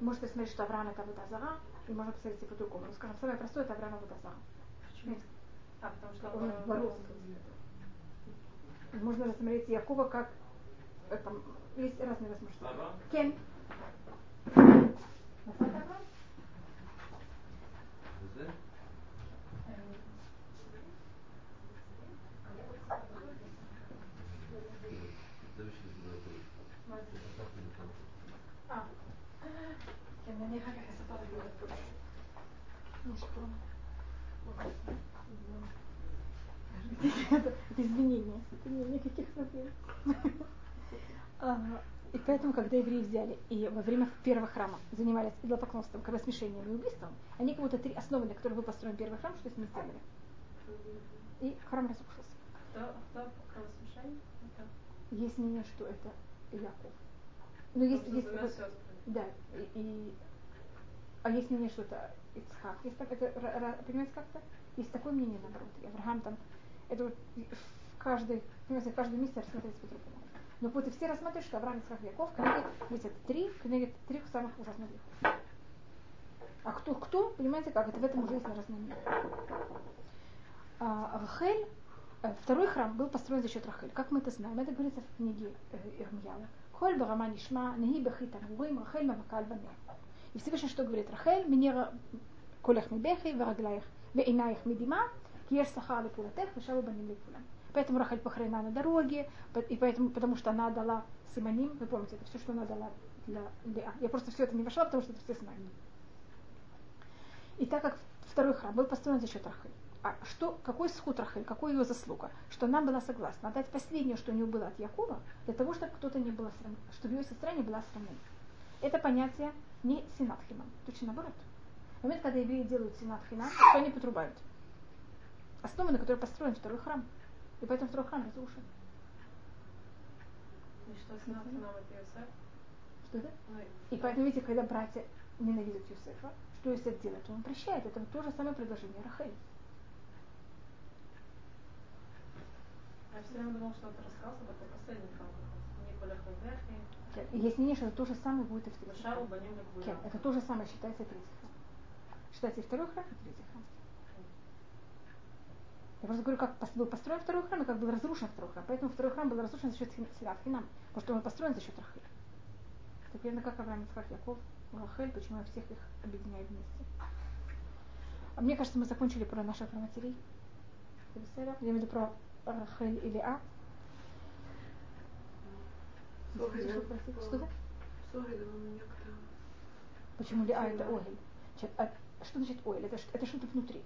Можете смотреть, что Авраам это Абудазара, и можно посмотреть и по-другому. Но скажем, самое простое это Авраам Абудазара. Почему? А, потому что Он он боролся. Можно рассмотреть Якова как э, там, есть разные возможности. Кен. Извинения. Никаких проблем. А, и поэтому, когда евреи взяли и во время первого храма занимались идолопоклонством, кровосмешением и убийством, они как будто три основы, на которых был построен первый храм, что с ним сделали. И храм разрушился. Кто, кто кровосмешение? Есть мнение, что это Яков. Но есть, потому есть вот- сестрами. Да, и, и- а есть мнение, что это Ицхак. Есть так, это, понимаете, как-то? Есть такое мнение, наоборот. И Авраам там, это вот в каждой, понимаете, в каждом месте рассматривается по-другому. Но вот и все рассматривают, что Авраам, Ицхак, Яков, книги, есть это три, книги трех самых ужасных грехов. А кто, кто, понимаете, как это в этом уже есть разные мнения. А, Рахель, э, второй храм был построен за счет Рахель. Как мы это знаем? Это говорится в книге э, Ирмияла. Холь барама нишма, неги бехи тамурим, Рахель мамакаль банех. И Всевышний что говорит? Рахель, минера колях мибехи, вараглаях, вейнаих мидима, киеш сахар лепулатех, вешаву баним лепулам. Поэтому Рахель похоронена на дороге, и поэтому, потому что она дала Симоним, вы помните, это все, что она дала для Леа. Я просто все это не вошла, потому что это все знаем. И так как второй храм был построен за счет Рахель, а что, какой сход Рахель, какой ее заслуга? Что она была согласна отдать последнее, что у нее было от Якова, для того, чтобы кто-то не был осрам- чтобы ее сестра не была осрамлена. Это понятие не синат хинам, точно наоборот. В момент, когда евреи делают синат хинам, что они потрубают? Основы, на которой построен второй храм. И поэтому второй храм разрушен. И что с нам нам это Йосеф? Что это? Ну, И поэтому, видите, когда братья ненавидят Юсефа, что Юсеф делает? Он прощает. Это то же самое предложение Рахель. Я все время думала, что это рассказ об этом Мебехи, И Есть мнение, что это то же самое будет и в третьем. Это то же самое считается третий храм. Считается и второй храм, и третий храм. Я просто говорю, как был построен второй храм, и как был разрушен второй храм. Поэтому второй храм был разрушен за счет хин- Сират Хинам, потому что он построен за счет Рахель. Это примерно как Авраам Ицхак Яков, Рахель, почему я всех их объединяю вместе. А мне кажется, мы закончили про наших матерей. Я имею в виду про Рахель или А. Что-то? Почему ли а это? Значит, а что значит? Это, ш- это что-то внутри.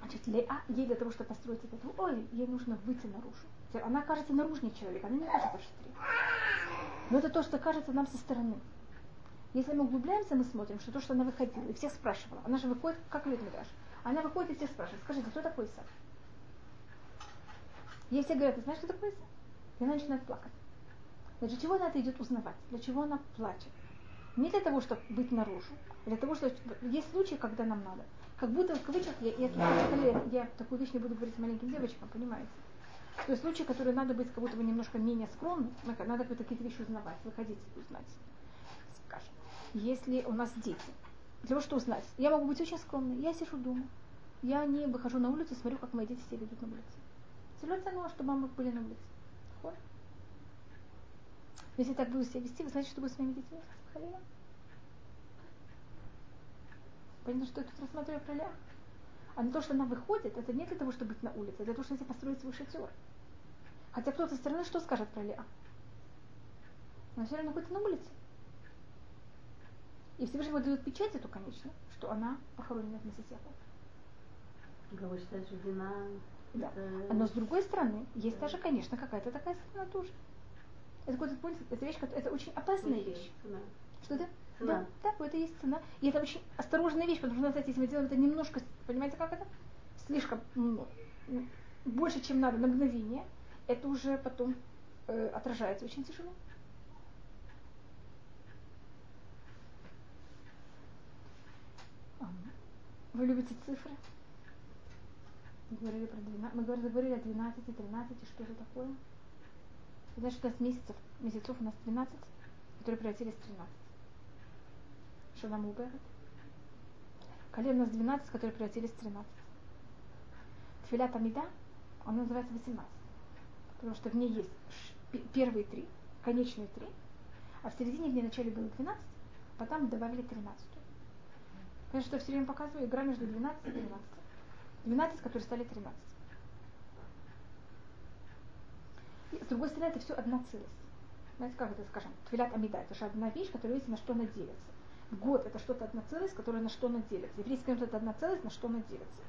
Значит, Леа, ей для того, чтобы построить этот ойль, ей нужно выйти наружу. Она кажется наружнее человека, она не кажется шатре. Но это то, что кажется нам со стороны. Если мы углубляемся, мы смотрим, что то, что она выходила, и всех спрашивала. Она же выходит, как Лид Мидраш. Она выходит и всех спрашивает, скажите, кто такой Исав? Все говорят, ты знаешь, кто такой Исав? И она начинает плакать. Для чего она это идет узнавать? Для чего она плачет? Не для того, чтобы быть наружу. а Для того, что есть случаи, когда нам надо. Как будто в кавычках, я, я, я, я такую вещь не буду говорить маленьким девочкам, понимаете? То есть случаи, которые надо быть как будто бы немножко менее скромным, надо какие-то вещи узнавать, выходить и узнать. Скажем, если у нас дети, для того, чтобы узнать, я могу быть очень скромной, я сижу дома, я не выхожу на улицу смотрю, как мои дети себя ведут на улице. Целую цену, чтобы мамы были на улице. Вот. Если так буду себя вести, вы знаете, что будет с моими детьми? Халила? Понятно, что я тут рассматриваю про Ля. А на то, что она выходит, это не для того, чтобы быть на улице, а для того, чтобы построить свой шатер. Хотя кто-то со стороны что скажет про Леа? Она все равно находится на улице. И Всевышний дает печать эту, конечно, что она похоронена в Мессисепу. Вы считаете, что вина... Да. Это... Но с другой стороны, есть даже, конечно, какая-то такая сторона тоже. Это какой-то понимаете, это вещь, это очень опасная вещь. Цена. Что это? Цена. Да, да, это есть цена. И это очень осторожная вещь, потому что, знаете, если мы делаем это немножко, понимаете, как это? Слишком ну, больше, чем надо, на мгновение, это уже потом э, отражается очень тяжело. Вы любите цифры? Мы говорили про 12, мы говорили о 12, 13, что это такое? Значит, у нас месяцев, месяцев у нас 13, которые превратились в 13. Что нам уберет? Колен у нас 12, которые превратились в 13. Тфилят Амида, она называется 18. Потому что в ней есть первые три, конечные три, а в середине в ней начале было 12, потом добавили 13. Конечно, что я все время показываю, игра между 12 и 13. 12, которые стали 13. И, с другой стороны, это все одна целость. Знаете, как это, скажем, твилят амида, это же одна вещь, которая видите, на что она делится. Год это что-то одна целость, которая на что она делится. Еврейский народ это одна целость, на что она делится.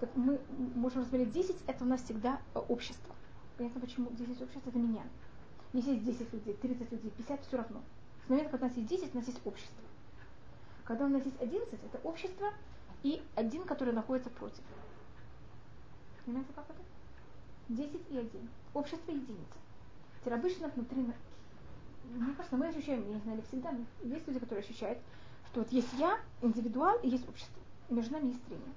Так мы можем рассмотреть 10, это у нас всегда э, общество. Понятно, почему 10 обществ это меня. Если есть 10 людей, 30 людей, 50, все равно. С момента, когда у нас есть 10, у нас есть общество. Когда у нас есть 11, это общество и один, который находится против. Понимаете, как это? 10 и 1. Общество единица. Теперь обычно внутри, мне кажется, мы ощущаем, я не знаю, всегда, есть люди, которые ощущают, что вот есть я, индивидуал, и есть общество. Между нами есть трение.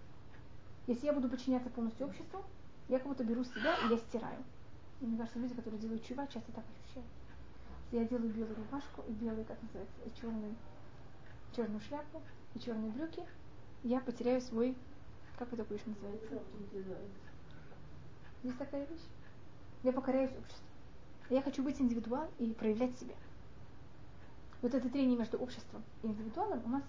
Если я буду подчиняться полностью обществу, я как будто беру себя и я стираю. И мне кажется, люди, которые делают чува, часто так ощущают. Я делаю белую рубашку и белый, как называется, и черный, черную шляпу и черные брюки, я потеряю свой, как это вещь называется? Есть такая вещь? Я покоряюсь обществу. Я хочу быть индивидуалом и проявлять себя. Вот это трение между обществом и индивидуалом у нас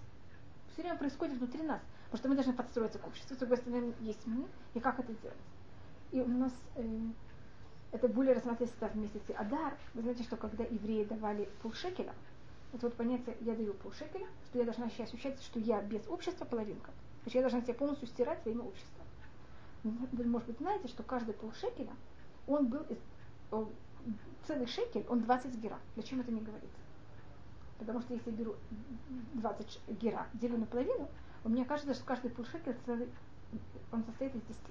все время происходит внутри нас. Потому что мы должны подстроиться к обществу. С другой стороны, есть мы, и как это делать. И у нас э, это более рассматривается в месяце Адар. Вы знаете, что когда евреи давали полшекеля, это вот понятие «я даю полшекеля», что я должна ощущать, что я без общества половинка. Значит, я должна себя полностью стирать во имя общества. Вы, может быть, знаете, что каждый полшекеля, он был из, целый шекель, он 20 гера. Зачем это не говорится? Потому что если я беру 20 гера, делю на половину, у меня кажется, что каждый полшекель целый, он состоит из 10.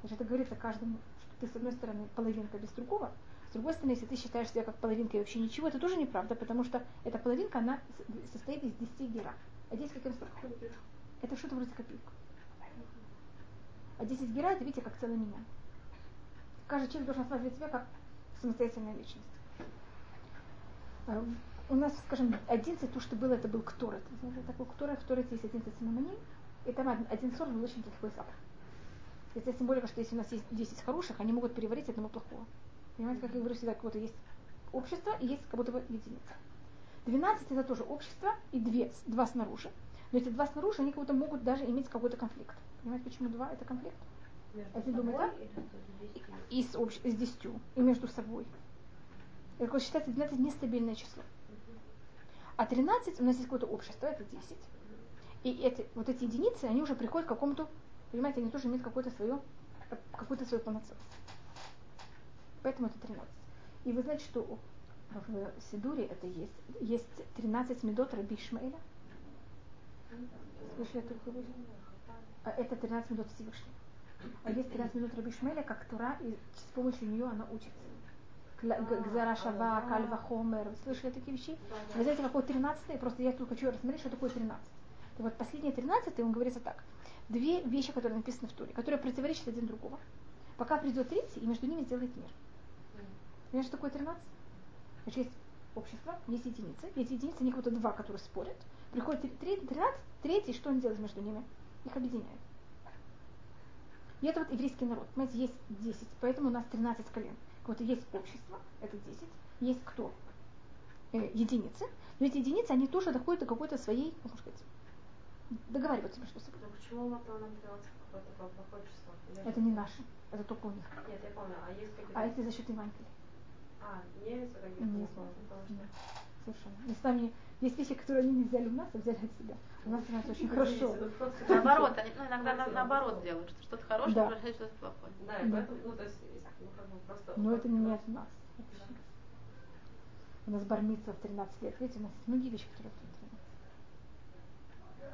Значит, это говорится каждому, что ты с одной стороны половинка без другого, с другой стороны, если ты считаешь себя как половинка и вообще ничего, это тоже неправда, потому что эта половинка, она состоит из 10 гера. А здесь каким сроком? Это что-то вроде копейка. А 10 гера, это видите, как целый меня. Каждый человек должен осматривать себя как самостоятельная личность. У нас, скажем, 11, то, что было, это был кторет. Знаете, такой кторет, в кторете есть 11 синоним, и там один сорт был очень плохой запах. Это более, что если у нас есть 10 хороших, они могут переварить одного плохого. Понимаете, как я говорю всегда, как будто есть общество и есть как будто бы единица. 12 это тоже общество и две, два снаружи. Но эти два снаружи, они как будто могут даже иметь какой-то конфликт. Понимаете, почему два это конфликт? Так, или с и с, общ... с десятью, и между собой. Это считается 12 нестабильное число. А 13 у нас есть какое-то общество, это 10. И эти, вот эти единицы, они уже приходят к какому-то, понимаете, они тоже имеют какое-то свое, какую-то свою полноценность. Поэтому это 13. И вы знаете, что в Сидуре это есть. Есть 13 медот Раби Ишмаэля. Слышали такую вещь? А Это 13 медот Всевышнего. А есть 13 минут Раби Шмеля, как Тура, и с помощью нее она учится. Гзара Шава, Кальва Хомер. Слышали такие вещи? Вы знаете, какой 13 Просто я тут хочу рассмотреть, что такое 13 И вот последние 13 он говорится так. Две вещи, которые написаны в Туре, которые противоречат один другому. Пока придет третий, и между ними сделает мир. Понимаешь, что такое 13? Значит, есть общество, есть единицы. Есть единицы, они как-то два, которые спорят. Приходит 13, третий, что он делает между ними? Их объединяет. И это вот еврейский народ. Понимаете, есть 10, поэтому у нас 13 колен. Вот есть общество, это 10, есть кто? Э, единицы. Но эти единицы, они тоже доходят до какой-то своей, ну, можно сказать, договариваться между собой. Но почему у Латана 13 какое-то? Или Это не наше, это только у них. Нет, я помню, а есть какие-то... А это за счет Евангелия. А, не условий, потому что... нет, совершенно. Мы с вами есть вещи, которые они не взяли у нас, а взяли от себя. У нас у нас очень хорошо. Наоборот, они ну, иногда на- наоборот делают, что что-то хорошее Да. что-то плохое. Да, и Да. поэтому, ну, то есть, ну, как бы просто... Но это не от нас. вообще. У нас бармица в 13 лет. Видите, у нас есть многие вещи, которые в 13.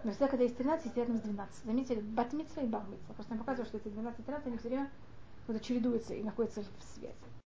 Но всегда, когда есть 13, есть рядом с 12. Заметили, батмица и бармица. Просто нам показывают, что эти 12 и 13, они все время вот чередуются и находятся в связи.